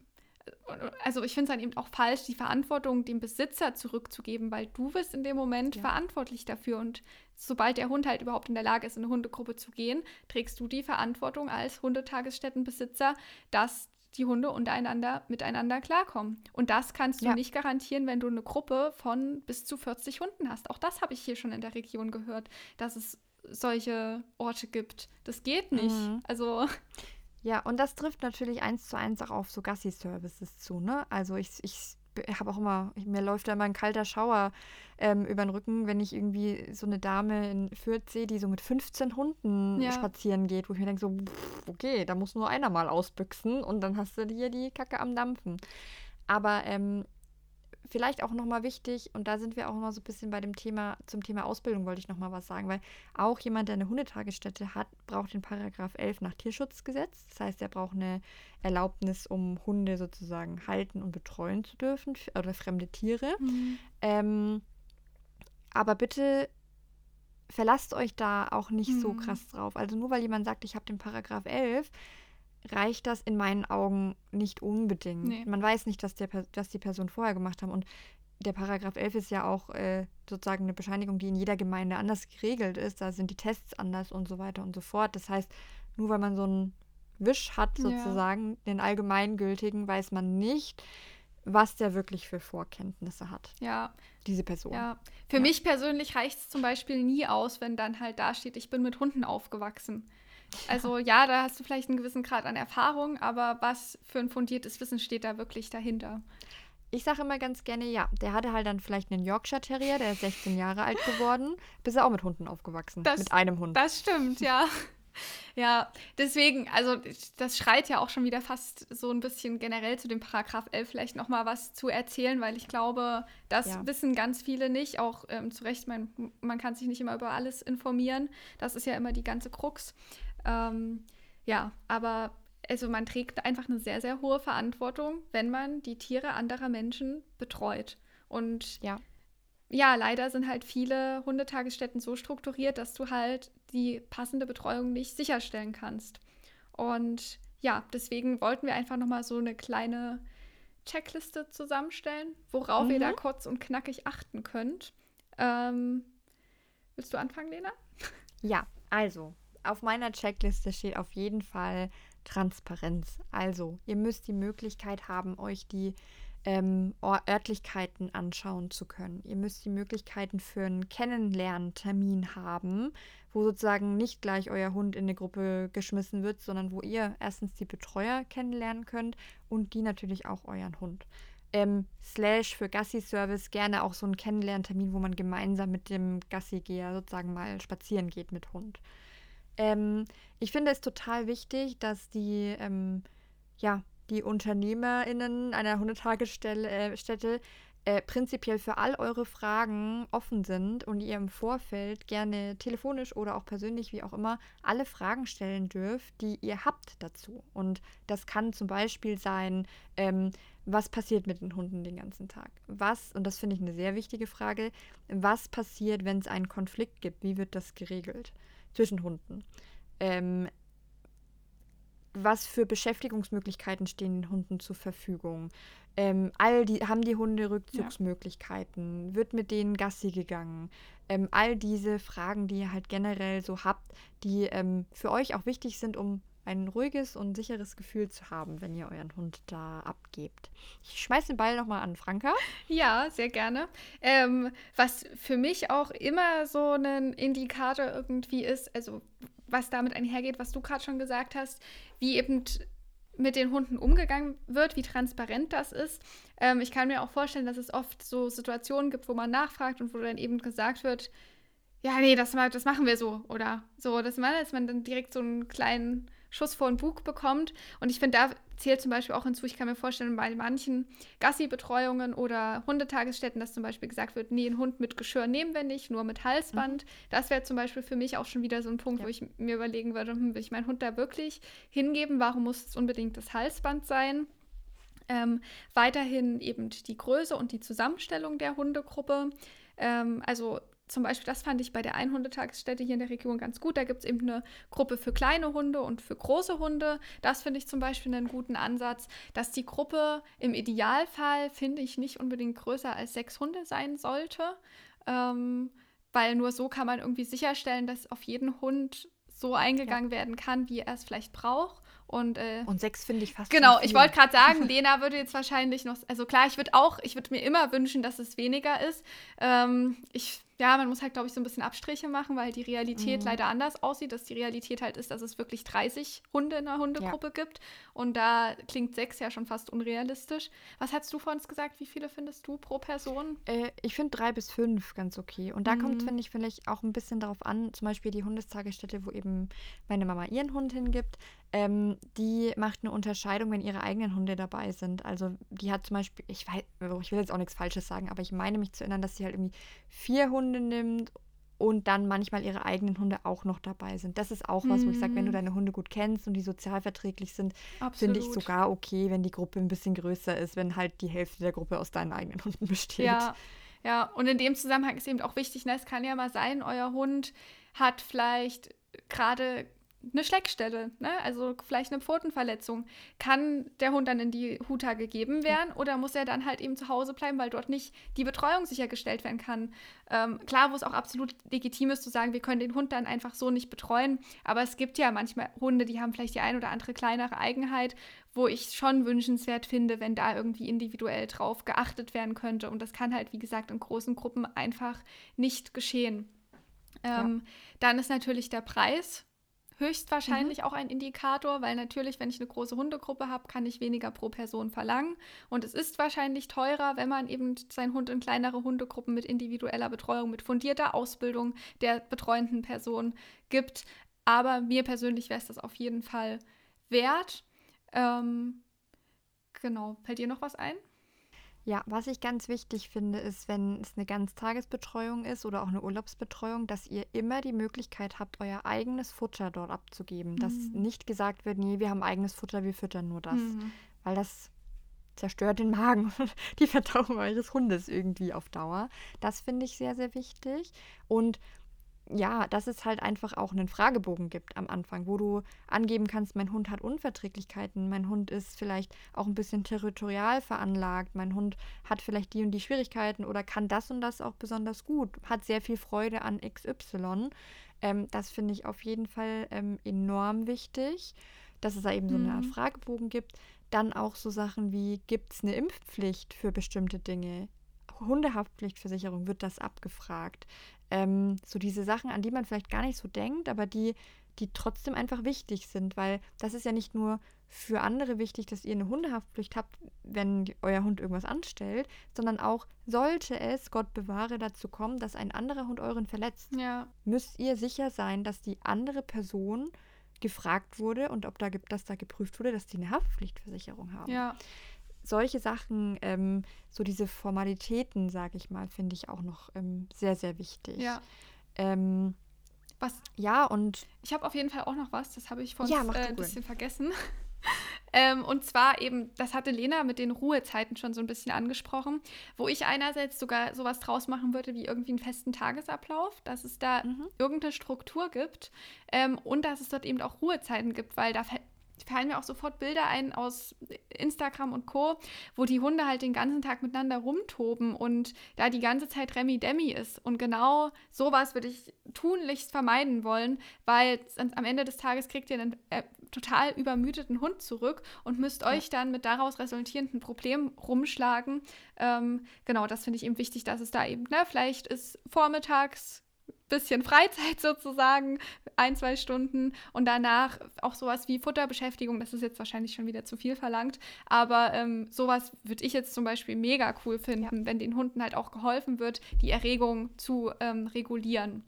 also ich finde es dann eben auch falsch, die Verantwortung dem Besitzer zurückzugeben, weil du bist in dem Moment ja. verantwortlich dafür und sobald der Hund halt überhaupt in der Lage ist, in eine Hundegruppe zu gehen, trägst du die Verantwortung als Hundetagesstättenbesitzer, dass die Hunde untereinander miteinander klarkommen. Und das kannst du ja. nicht garantieren, wenn du eine Gruppe von bis zu 40 Hunden hast. Auch das habe ich hier schon in der Region gehört, dass es solche Orte gibt. Das geht nicht. Mhm. Also ja, und das trifft natürlich eins zu eins auch auf so Gassi-Services zu, ne? Also ich, ich habe auch immer, mir läuft da immer ein kalter Schauer ähm, über den Rücken, wenn ich irgendwie so eine Dame in Fürth sehe, die so mit 15 Hunden ja. spazieren geht, wo ich mir denke, so, pff, okay, da muss nur einer mal ausbüchsen und dann hast du hier die Kacke am Dampfen. Aber ähm, vielleicht auch nochmal wichtig, und da sind wir auch immer so ein bisschen bei dem Thema, zum Thema Ausbildung wollte ich nochmal was sagen, weil auch jemand, der eine Hundetagesstätte hat, braucht den Paragraph 11 nach Tierschutzgesetz. Das heißt, er braucht eine Erlaubnis, um Hunde sozusagen halten und betreuen zu dürfen oder fremde Tiere. Mhm. Ähm, aber bitte verlasst euch da auch nicht mhm. so krass drauf. Also nur weil jemand sagt, ich habe den Paragraph 11, reicht das in meinen Augen nicht unbedingt. Nee. Man weiß nicht, dass, der, dass die Person vorher gemacht haben. Und der Paragraph 11 ist ja auch äh, sozusagen eine Bescheinigung, die in jeder Gemeinde anders geregelt ist. Da sind die Tests anders und so weiter und so fort. Das heißt, nur weil man so einen Wisch hat, sozusagen, ja. den allgemeingültigen, weiß man nicht, was der wirklich für Vorkenntnisse hat. Ja. Diese Person. Ja. Für ja. mich persönlich reicht es zum Beispiel nie aus, wenn dann halt da steht, ich bin mit Hunden aufgewachsen. Also ja, da hast du vielleicht einen gewissen Grad an Erfahrung, aber was für ein fundiertes Wissen steht da wirklich dahinter? Ich sage immer ganz gerne, ja, der hatte halt dann vielleicht einen Yorkshire Terrier, der ist 16 Jahre alt geworden, bis er auch mit Hunden aufgewachsen, das, mit einem Hund. Das stimmt, ja. Ja, deswegen, also das schreit ja auch schon wieder fast so ein bisschen generell zu dem Paragraph 11 vielleicht noch mal was zu erzählen, weil ich glaube, das ja. wissen ganz viele nicht. Auch ähm, zu Recht, man, man kann sich nicht immer über alles informieren. Das ist ja immer die ganze Krux. Ähm, ja, aber also man trägt einfach eine sehr, sehr hohe Verantwortung, wenn man die Tiere anderer Menschen betreut. Und ja, ja leider sind halt viele Hundetagesstätten so strukturiert, dass du halt die passende Betreuung nicht sicherstellen kannst. Und ja, deswegen wollten wir einfach nochmal so eine kleine Checkliste zusammenstellen, worauf mhm. ihr da mhm. kurz und knackig achten könnt. Ähm, willst du anfangen, Lena? Ja, also auf meiner Checkliste steht auf jeden Fall Transparenz. Also, ihr müsst die Möglichkeit haben, euch die ähm, Örtlichkeiten anschauen zu können. Ihr müsst die Möglichkeiten für einen Kennenlerntermin haben, wo sozusagen nicht gleich euer Hund in eine Gruppe geschmissen wird, sondern wo ihr erstens die Betreuer kennenlernen könnt und die natürlich auch euren Hund. Ähm, slash für Gassi-Service gerne auch so einen Kennenlerntermin, wo man gemeinsam mit dem Gassi-Geher sozusagen mal spazieren geht mit Hund. Ähm, ich finde es total wichtig, dass die, ähm, ja, die UnternehmerInnen einer Hundetagesstätte äh, äh, prinzipiell für all eure Fragen offen sind und ihr im Vorfeld gerne telefonisch oder auch persönlich, wie auch immer, alle Fragen stellen dürft, die ihr habt dazu. Und das kann zum Beispiel sein, ähm, was passiert mit den Hunden den ganzen Tag? Was, und das finde ich eine sehr wichtige Frage, was passiert, wenn es einen Konflikt gibt? Wie wird das geregelt zwischen Hunden? Ähm, was für Beschäftigungsmöglichkeiten stehen den Hunden zur Verfügung? Ähm, all die, haben die Hunde Rückzugsmöglichkeiten? Ja. Wird mit denen Gassi gegangen? Ähm, all diese Fragen, die ihr halt generell so habt, die ähm, für euch auch wichtig sind, um ein ruhiges und sicheres Gefühl zu haben, wenn ihr euren Hund da abgebt. Ich schmeiße den Ball nochmal an Franka. Ja, sehr gerne. Ähm, was für mich auch immer so ein Indikator irgendwie ist, also was damit einhergeht, was du gerade schon gesagt hast, wie eben mit den Hunden umgegangen wird, wie transparent das ist. Ähm, ich kann mir auch vorstellen, dass es oft so Situationen gibt, wo man nachfragt und wo dann eben gesagt wird, ja, nee, das, das machen wir so oder so, dass man, dass man dann direkt so einen kleinen Schuss vor den Bug bekommt. Und ich finde, da zählt zum Beispiel auch hinzu, ich kann mir vorstellen, bei manchen Gassi-Betreuungen oder Hundetagesstätten, dass zum Beispiel gesagt wird, nee, ein Hund mit Geschirr nehmen wir nicht, nur mit Halsband. Mhm. Das wäre zum Beispiel für mich auch schon wieder so ein Punkt, ja. wo ich mir überlegen würde, hm, will ich meinen Hund da wirklich hingeben? Warum muss es unbedingt das Halsband sein? Ähm, weiterhin eben die Größe und die Zusammenstellung der Hundegruppe. Ähm, also zum Beispiel, das fand ich bei der Einhundetagesstätte hier in der Region ganz gut. Da gibt es eben eine Gruppe für kleine Hunde und für große Hunde. Das finde ich zum Beispiel einen guten Ansatz, dass die Gruppe im Idealfall, finde ich, nicht unbedingt größer als sechs Hunde sein sollte. Ähm, weil nur so kann man irgendwie sicherstellen, dass auf jeden Hund so eingegangen ja. werden kann, wie er es vielleicht braucht. Und, äh, und sechs finde ich fast. Genau, ich wollte gerade sagen, Lena würde jetzt wahrscheinlich noch. Also klar, ich würde auch, ich würde mir immer wünschen, dass es weniger ist. Ähm, ich ja, man muss halt, glaube ich, so ein bisschen Abstriche machen, weil die Realität mhm. leider anders aussieht, dass die Realität halt ist, dass es wirklich 30 Hunde in einer Hundegruppe ja. gibt. Und da klingt sechs ja schon fast unrealistisch. Was hast du vorhin gesagt? Wie viele findest du pro Person? Äh, ich finde drei bis fünf ganz okay. Und da mhm. kommt, finde ich, vielleicht auch ein bisschen darauf an, zum Beispiel die Hundestagesstätte, wo eben meine Mama ihren Hund hingibt. Ähm, die macht eine Unterscheidung, wenn ihre eigenen Hunde dabei sind. Also die hat zum Beispiel, ich weiß, ich will jetzt auch nichts Falsches sagen, aber ich meine mich zu erinnern, dass sie halt irgendwie vier Hunde nimmt und dann manchmal ihre eigenen Hunde auch noch dabei sind. Das ist auch was, mhm. wo ich sage, wenn du mhm. deine Hunde gut kennst und die sozialverträglich sind, finde ich sogar okay, wenn die Gruppe ein bisschen größer ist, wenn halt die Hälfte der Gruppe aus deinen eigenen Hunden besteht. Ja, ja. und in dem Zusammenhang ist eben auch wichtig, ne, es kann ja mal sein, euer Hund hat vielleicht gerade eine Schleckstelle, ne? also vielleicht eine Pfotenverletzung. Kann der Hund dann in die Huta gegeben werden oder muss er dann halt eben zu Hause bleiben, weil dort nicht die Betreuung sichergestellt werden kann? Ähm, klar, wo es auch absolut legitim ist zu sagen, wir können den Hund dann einfach so nicht betreuen, aber es gibt ja manchmal Hunde, die haben vielleicht die ein oder andere kleinere Eigenheit, wo ich schon wünschenswert finde, wenn da irgendwie individuell drauf geachtet werden könnte. Und das kann halt, wie gesagt, in großen Gruppen einfach nicht geschehen. Ähm, ja. Dann ist natürlich der Preis höchstwahrscheinlich mhm. auch ein Indikator, weil natürlich, wenn ich eine große Hundegruppe habe, kann ich weniger pro Person verlangen. Und es ist wahrscheinlich teurer, wenn man eben seinen Hund in kleinere Hundegruppen mit individueller Betreuung, mit fundierter Ausbildung der betreuenden Person gibt. Aber mir persönlich wäre es das auf jeden Fall wert. Ähm, genau, fällt dir noch was ein? Ja, was ich ganz wichtig finde, ist, wenn es eine Ganztagesbetreuung ist oder auch eine Urlaubsbetreuung, dass ihr immer die Möglichkeit habt, euer eigenes Futter dort abzugeben. Mhm. Dass nicht gesagt wird, nee, wir haben eigenes Futter, wir füttern nur das. Mhm. Weil das zerstört den Magen und die Verdauung eures Hundes irgendwie auf Dauer. Das finde ich sehr, sehr wichtig. Und ja, dass es halt einfach auch einen Fragebogen gibt am Anfang, wo du angeben kannst, mein Hund hat Unverträglichkeiten, mein Hund ist vielleicht auch ein bisschen territorial veranlagt, mein Hund hat vielleicht die und die Schwierigkeiten oder kann das und das auch besonders gut, hat sehr viel Freude an XY. Ähm, das finde ich auf jeden Fall ähm, enorm wichtig, dass es da eben so eine Art mhm. Fragebogen gibt. Dann auch so Sachen wie, gibt es eine Impfpflicht für bestimmte Dinge? Hundehaftpflichtversicherung wird das abgefragt. Ähm, so diese Sachen, an die man vielleicht gar nicht so denkt, aber die, die trotzdem einfach wichtig sind, weil das ist ja nicht nur für andere wichtig, dass ihr eine Hundehaftpflicht habt, wenn euer Hund irgendwas anstellt, sondern auch sollte es, Gott bewahre, dazu kommen, dass ein anderer Hund euren verletzt, ja. müsst ihr sicher sein, dass die andere Person gefragt wurde und ob da, dass da geprüft wurde, dass die eine Haftpflichtversicherung haben. Ja solche Sachen, ähm, so diese Formalitäten, sage ich mal, finde ich auch noch ähm, sehr, sehr wichtig. Ja. Ähm, Was, ja, und ich habe auf jeden Fall auch noch was, das habe ich vorhin Ja, äh, ein bisschen vergessen. ähm, und zwar eben, das hatte Lena mit den Ruhezeiten schon so ein bisschen angesprochen, wo ich einerseits sogar sowas draus machen würde wie irgendwie einen festen Tagesablauf, dass es da Mhm. irgendeine Struktur gibt ähm, und dass es dort eben auch Ruhezeiten gibt, weil da fallen mir auch sofort Bilder ein aus Instagram und Co., wo die Hunde halt den ganzen Tag miteinander rumtoben und da die ganze Zeit Remi Demi ist. Und genau sowas würde ich tunlichst vermeiden wollen, weil am Ende des Tages kriegt ihr einen äh, total übermüdeten Hund zurück und müsst euch dann mit daraus resultierenden Problemen rumschlagen. Ähm, genau, das finde ich eben wichtig, dass es da eben, ne, vielleicht ist vormittags bisschen Freizeit sozusagen, ein, zwei Stunden und danach auch sowas wie Futterbeschäftigung, das ist jetzt wahrscheinlich schon wieder zu viel verlangt, aber ähm, sowas würde ich jetzt zum Beispiel mega cool finden, wenn den Hunden halt auch geholfen wird, die Erregung zu ähm, regulieren.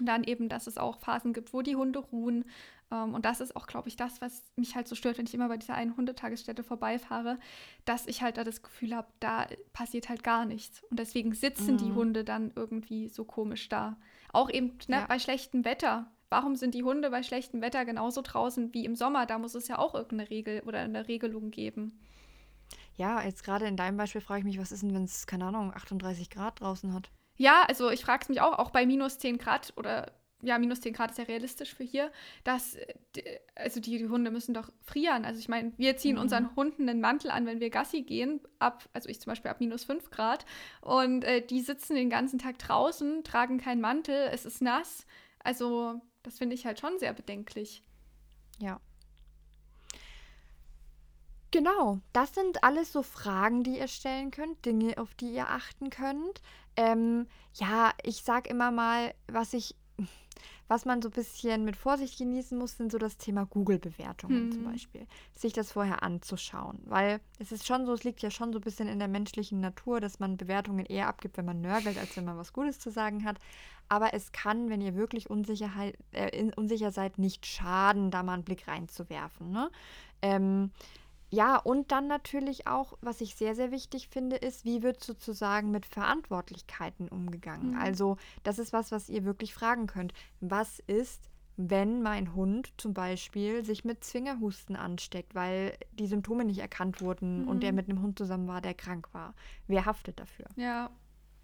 Und dann eben, dass es auch Phasen gibt, wo die Hunde ruhen. Ähm, und das ist auch, glaube ich, das, was mich halt so stört, wenn ich immer bei dieser einen Hundetagesstätte vorbeifahre, dass ich halt da das Gefühl habe, da passiert halt gar nichts. Und deswegen sitzen die Mhm. Hunde dann irgendwie so komisch da. Auch eben ne, Ja. bei schlechtem Wetter. Warum sind die Hunde bei schlechtem Wetter genauso draußen wie im Sommer? Da muss es ja auch irgendeine Regel oder eine Regelung geben. ja, jetzt gerade in deinem Beispiel frage ich mich, was ist denn, wenn es, keine Ahnung, 38 Grad draußen hat? Ja, also ich frage es mich auch, auch bei minus 10 Grad oder ja, minus 10 Grad ist ja realistisch für hier, dass, äh, also die, die Hunde müssen doch frieren. Also ich meine, wir ziehen Mhm. unseren Hunden einen Mantel an, wenn wir Gassi gehen, ab, also ich zum Beispiel ab minus 5 Grad und äh, die sitzen den ganzen Tag draußen, tragen keinen Mantel, es ist nass. Also das finde ich halt schon sehr bedenklich. Ja. Genau, das sind alles so Fragen, die ihr stellen könnt, Dinge, auf die ihr achten könnt. Ähm, ja, ich sag immer mal, was ich, was man so ein bisschen mit Vorsicht genießen muss, sind so das Thema Google-Bewertungen zum Hm. Beispiel. Sich das vorher anzuschauen. Weil es ist schon so, es liegt ja schon so ein bisschen in der menschlichen Natur, dass man Bewertungen eher abgibt, wenn man nörgelt, als wenn man was Gutes zu sagen hat. Aber es kann, wenn ihr wirklich Unsicherheit, äh, unsicher seid, nicht schaden, da mal einen Blick reinzuwerfen. Ne? Ähm, ja, und dann natürlich auch, was ich sehr, sehr wichtig finde, ist, wie wird sozusagen mit Verantwortlichkeiten umgegangen? Mhm. Also, das ist was, was ihr wirklich fragen könnt. Was ist, wenn mein Hund zum Beispiel sich mit Zwingerhusten ansteckt, weil die Symptome nicht erkannt wurden und der Mhm. mit einem Hund zusammen war, der krank war? Wer haftet dafür? Ja,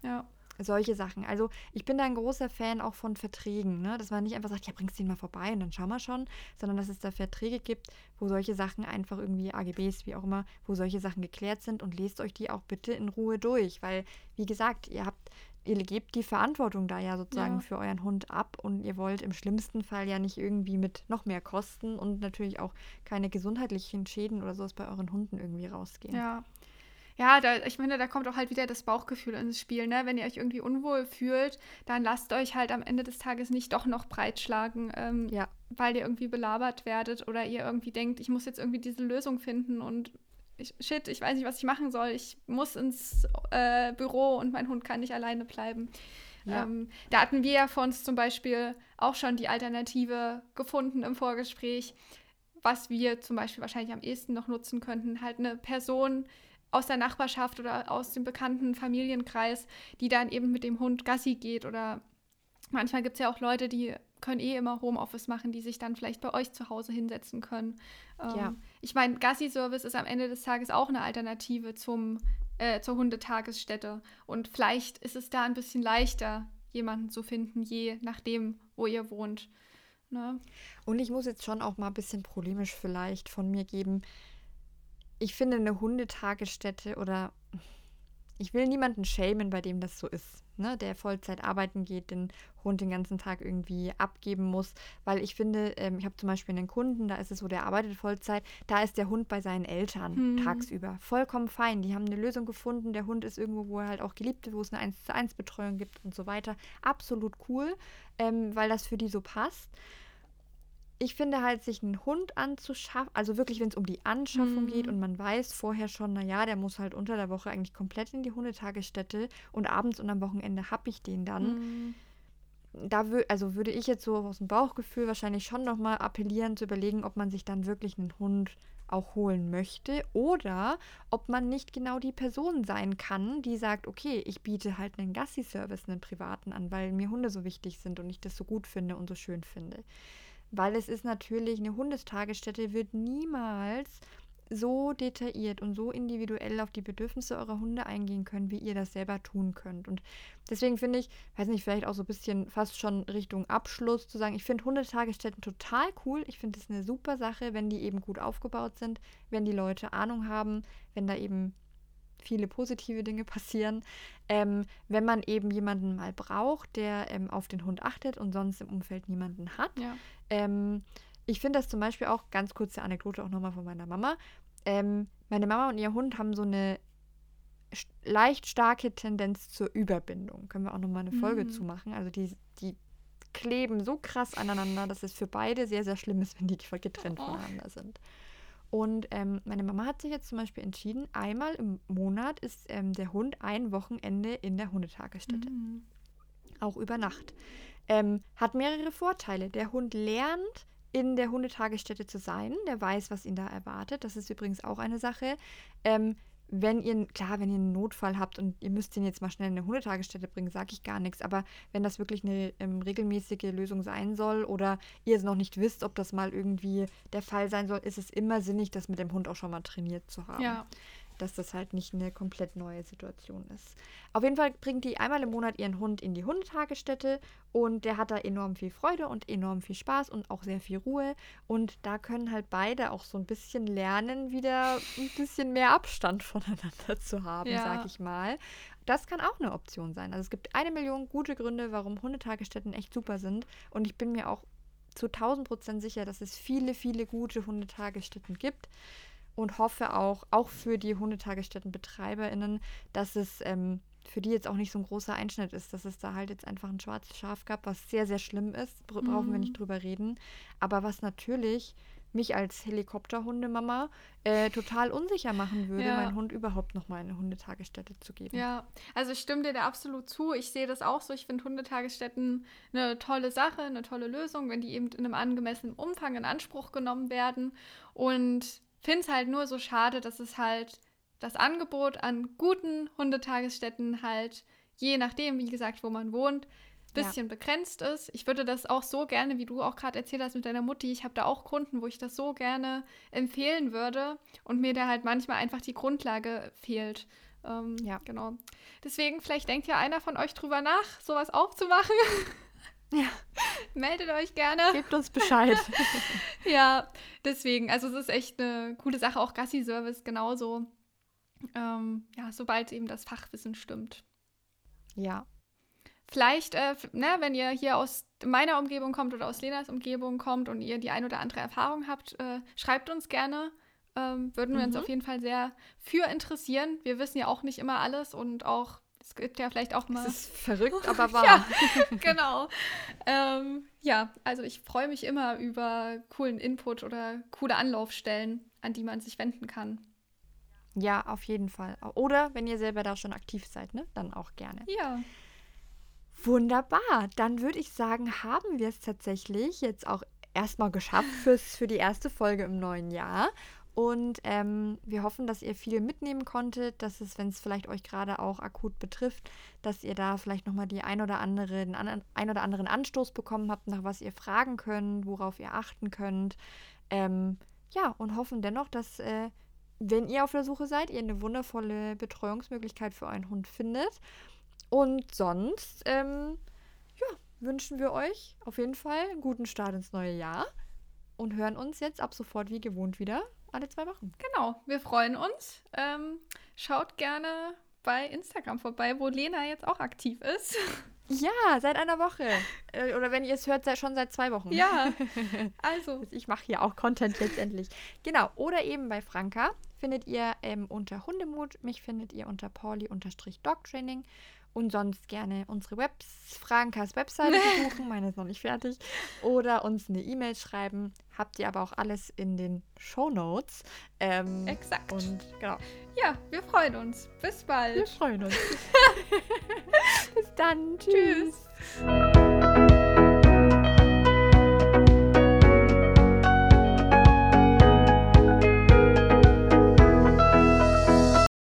ja. Solche Sachen. Also ich bin da ein großer Fan auch von Verträgen, ne? dass man nicht einfach sagt, ja, bringst den mal vorbei und dann schauen wir schon, sondern dass es da Verträge gibt, wo solche Sachen einfach irgendwie AGBs, wie auch immer, wo solche Sachen geklärt sind und lest euch die auch bitte in Ruhe durch, weil, wie gesagt, ihr habt, ihr gebt die Verantwortung da ja sozusagen Ja. für euren Hund ab und ihr wollt im schlimmsten Fall ja nicht irgendwie mit noch mehr Kosten und natürlich auch keine gesundheitlichen Schäden oder sowas bei euren Hunden irgendwie rausgehen. Ja. Ja, da, ich meine, da kommt auch halt wieder das Bauchgefühl ins Spiel, ne? Wenn ihr euch irgendwie unwohl fühlt, dann lasst euch halt am Ende des Tages nicht doch noch breitschlagen, ähm, Ja. weil ihr irgendwie belabert werdet oder ihr irgendwie denkt, ich muss jetzt irgendwie diese Lösung finden und ich, shit, ich weiß nicht, was ich machen soll. Ich muss ins äh, Büro und mein Hund kann nicht alleine bleiben. Ja. Ähm, da hatten wir ja für uns zum Beispiel auch schon die Alternative gefunden im Vorgespräch, was wir zum Beispiel wahrscheinlich am ehesten noch nutzen könnten. Halt eine Person aus der Nachbarschaft oder aus dem bekannten Familienkreis, die dann eben mit dem Hund Gassi geht. Oder manchmal gibt es ja auch Leute, die können eh immer Homeoffice machen, die sich dann vielleicht bei euch zu Hause hinsetzen können. Ähm, Ja. Ich meine, Gassi-Service ist am Ende des Tages auch eine Alternative zum, äh, zur Hundetagesstätte. Und vielleicht ist es da ein bisschen leichter, jemanden zu finden, je nachdem, wo ihr wohnt. Ne? Und ich muss jetzt schon auch mal ein bisschen polemisch vielleicht von mir geben. Ich finde eine Hundetagesstätte oder ich will niemanden schämen, bei dem das so ist, ne? der Vollzeit arbeiten geht, den Hund den ganzen Tag irgendwie abgeben muss, weil ich finde, ähm, ich habe zum Beispiel einen Kunden, da ist es so, der arbeitet Vollzeit, da ist der Hund bei seinen Eltern Hm. tagsüber. Vollkommen fein. Die haben eine Lösung gefunden, der Hund ist irgendwo, wo er halt auch geliebt wird, wo es eine 1 zu 1 Betreuung gibt und so weiter. Absolut cool, ähm, weil das für die so passt ich finde halt, sich einen Hund anzuschaffen, also wirklich, wenn es um die Anschaffung Mhm. geht und man weiß vorher schon, naja, der muss halt unter der Woche eigentlich komplett in die Hundetagesstätte und abends und am Wochenende habe ich den dann. Mhm. Da wür also würde ich jetzt so aus dem Bauchgefühl wahrscheinlich schon nochmal appellieren, zu überlegen, ob man sich dann wirklich einen Hund auch holen möchte oder ob man nicht genau die Person sein kann, die sagt, okay, ich biete halt einen Gassi-Service, einen privaten an, weil mir Hunde so wichtig sind und ich das so gut finde und so schön finde. Weil es ist natürlich, eine Hundestagesstätte wird niemals so detailliert und so individuell auf die Bedürfnisse eurer Hunde eingehen können, wie ihr das selber tun könnt. Und deswegen finde ich, weiß nicht, vielleicht auch so ein bisschen fast schon Richtung Abschluss zu sagen, ich finde Hundetagesstätten total cool. Ich finde es eine super Sache, wenn die eben gut aufgebaut sind, wenn die Leute Ahnung haben, wenn da eben viele positive Dinge passieren. Ähm, wenn man eben jemanden mal braucht, der ähm, auf den Hund achtet und sonst im Umfeld niemanden hat. Ja. Ähm, ich finde das zum Beispiel auch, ganz kurze Anekdote auch nochmal von meiner Mama. Ähm, meine Mama und ihr Hund haben so eine leicht starke Tendenz zur Überbindung. Können wir auch nochmal eine Folge mhm. zu machen. Also die, die kleben so krass aneinander, dass es für beide sehr, sehr schlimm ist, wenn die getrennt oh. voneinander sind. Und ähm, meine Mama hat sich jetzt zum Beispiel entschieden, einmal im Monat ist ähm, der Hund ein Wochenende in der Hundetagesstätte. Mhm. Auch über Nacht. Ähm, hat mehrere Vorteile. Der Hund lernt, in der Hundetagesstätte zu sein. Der weiß, was ihn da erwartet. Das ist übrigens auch eine Sache. Ähm, wenn ihr, klar, wenn ihr einen Notfall habt und ihr müsst ihn jetzt mal schnell in eine Hundetagesstätte bringen, sage ich gar nichts. Aber wenn das wirklich eine ähm, regelmäßige Lösung sein soll oder ihr es noch nicht wisst, ob das mal irgendwie der Fall sein soll, ist es immer sinnig, das mit dem Hund auch schon mal trainiert zu haben. Ja dass das halt nicht eine komplett neue Situation ist. Auf jeden Fall bringt die einmal im Monat ihren Hund in die Hundetagesstätte und der hat da enorm viel Freude und enorm viel Spaß und auch sehr viel Ruhe. Und da können halt beide auch so ein bisschen lernen, wieder ein bisschen mehr Abstand voneinander zu haben, ja. sag ich mal. Das kann auch eine Option sein. Also es gibt eine Million gute Gründe, warum Hundetagesstätten echt super sind. Und ich bin mir auch zu 1000 Prozent sicher, dass es viele, viele gute Hundetagesstätten gibt und hoffe auch, auch für die HundetagesstättenbetreiberInnen, dass es ähm, für die jetzt auch nicht so ein großer Einschnitt ist, dass es da halt jetzt einfach ein schwarzes Schaf gab, was sehr, sehr schlimm ist. Bra mhm. Brauchen wir nicht mhm. drüber reden. Aber was natürlich mich als Helikopterhundemama äh, total unsicher machen würde, ja. meinen Hund überhaupt noch mal in eine Hundetagesstätte zu geben. Ja, also ich stimme dir da absolut zu. Ich sehe das auch so. Ich finde Hundetagesstätten eine tolle Sache, eine tolle Lösung, wenn die eben in einem angemessenen Umfang in Anspruch genommen werden. Und finde es halt nur so schade, dass es halt das Angebot an guten Hundetagesstätten halt, je nachdem, wie gesagt, wo man wohnt, bisschen ja. begrenzt ist. Ich würde das auch so gerne, wie du auch gerade erzählt hast mit deiner Mutti, ich habe da auch Kunden, wo ich das so gerne empfehlen würde und mir da halt manchmal einfach die Grundlage fehlt. Ähm, ja. Genau. Deswegen, vielleicht denkt ja einer von euch drüber nach, sowas aufzumachen. Ja. Meldet euch gerne. Gebt uns Bescheid. ja, deswegen, also es ist echt eine coole Sache, auch Gassi-Service genauso. Ähm, ja, sobald eben das Fachwissen stimmt. Ja. Vielleicht, äh, ne, wenn ihr hier aus meiner Umgebung kommt oder aus Lenas Umgebung kommt und ihr die ein oder andere Erfahrung habt, äh, schreibt uns gerne. Ähm, würden wir mhm. uns auf jeden Fall sehr für interessieren. Wir wissen ja auch nicht immer alles und auch es gibt ja vielleicht auch mal. Es ist verrückt, aber wahr. ja, genau. Ähm, ja, also ich freue mich immer über coolen Input oder coole Anlaufstellen, an die man sich wenden kann. Ja, auf jeden Fall. Oder wenn ihr selber da schon aktiv seid, ne? Dann auch gerne. Ja. Wunderbar. Dann würde ich sagen, haben wir es tatsächlich jetzt auch erstmal geschafft fürs, für die erste Folge im neuen Jahr. Und ähm, wir hoffen, dass ihr viel mitnehmen konntet, dass es, wenn es vielleicht euch gerade auch akut betrifft, dass ihr da vielleicht nochmal die ein oder andere, den an, ein oder anderen Anstoß bekommen habt, nach was ihr fragen könnt, worauf ihr achten könnt. Ähm, ja, und hoffen dennoch, dass, äh, wenn ihr auf der Suche seid, ihr eine wundervolle Betreuungsmöglichkeit für euren Hund findet. Und sonst, ähm, ja, wünschen wir euch auf jeden Fall einen guten Start ins neue Jahr und hören uns jetzt ab sofort wie gewohnt wieder alle zwei Wochen. Genau, wir freuen uns. Ähm, schaut gerne bei Instagram vorbei, wo Lena jetzt auch aktiv ist. Ja, seit einer Woche. Äh, oder wenn ihr es hört, schon seit zwei Wochen. Ja, also. Ich mache hier auch Content letztendlich. Genau, oder eben bei Franka findet ihr ähm, unter Hundemut. Mich findet ihr unter Pauli-Dogtraining. Und sonst gerne unsere Webs Frankas Webseite besuchen, meine ist noch nicht fertig. Oder uns eine E-Mail schreiben. Habt ihr aber auch alles in den Show Notes. Ähm, Exakt. Und genau. Ja, wir freuen uns. Bis bald. Wir freuen uns. Bis dann. Tschüss. Tschüss.